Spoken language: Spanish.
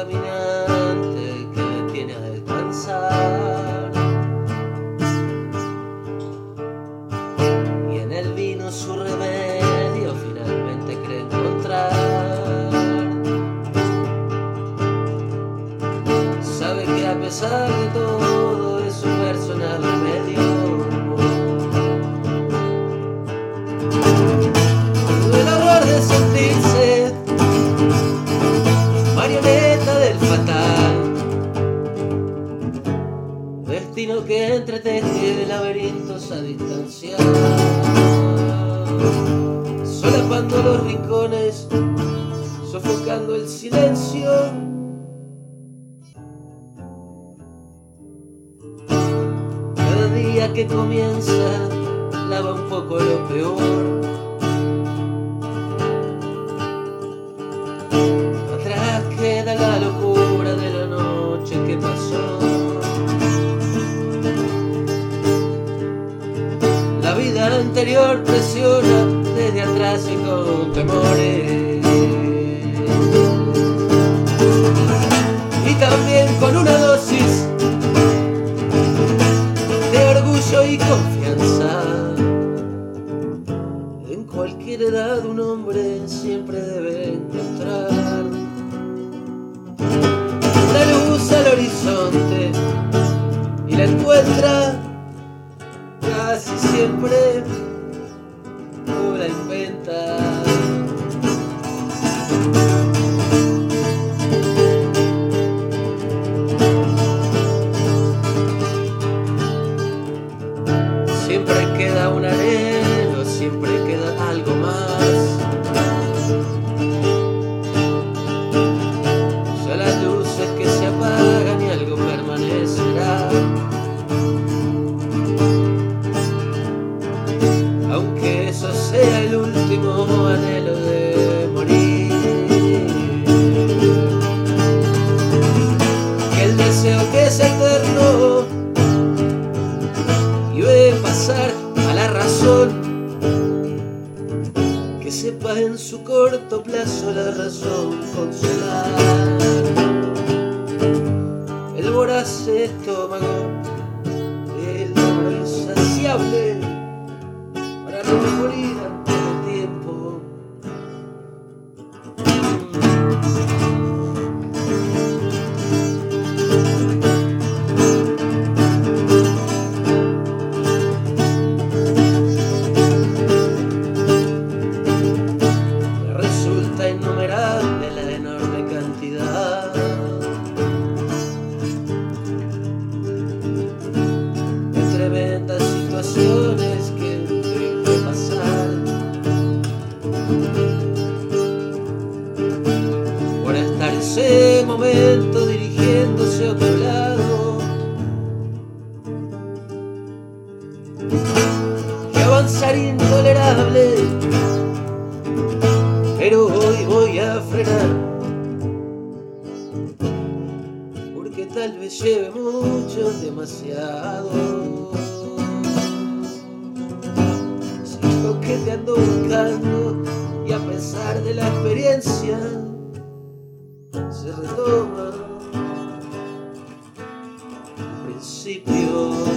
caminante que viene a descansar. Y en el vino su remedio finalmente cree encontrar. Sabe que a pesar de todo es un personal remedio. destino que entreteje laberintos a distancia. Solapando los rincones, sofocando el silencio. Cada día que comienza, lava un poco lo peor. Vida anterior presiona desde atrás y con temores. Y también con una dosis de orgullo y confianza. En cualquier edad un hombre siempre debe encontrar la luz al horizonte y la encuentra casi siempre o la inventa. Eso sea el último anhelo de morir. Que el deseo que es eterno y ve pasar a la razón. Que sepa en su corto plazo la razón consolar. El voraz estómago el logro insaciable antes del tiempo resulta innumerable la enorme cantidad. De tremendas situaciones ese momento dirigiéndose a otro lado que avanzar intolerable pero hoy voy a frenar. Porque tal vez lleve mucho, demasiado. Sigo que te ando buscando y a pesar de la experiencia, se redoman. Principio.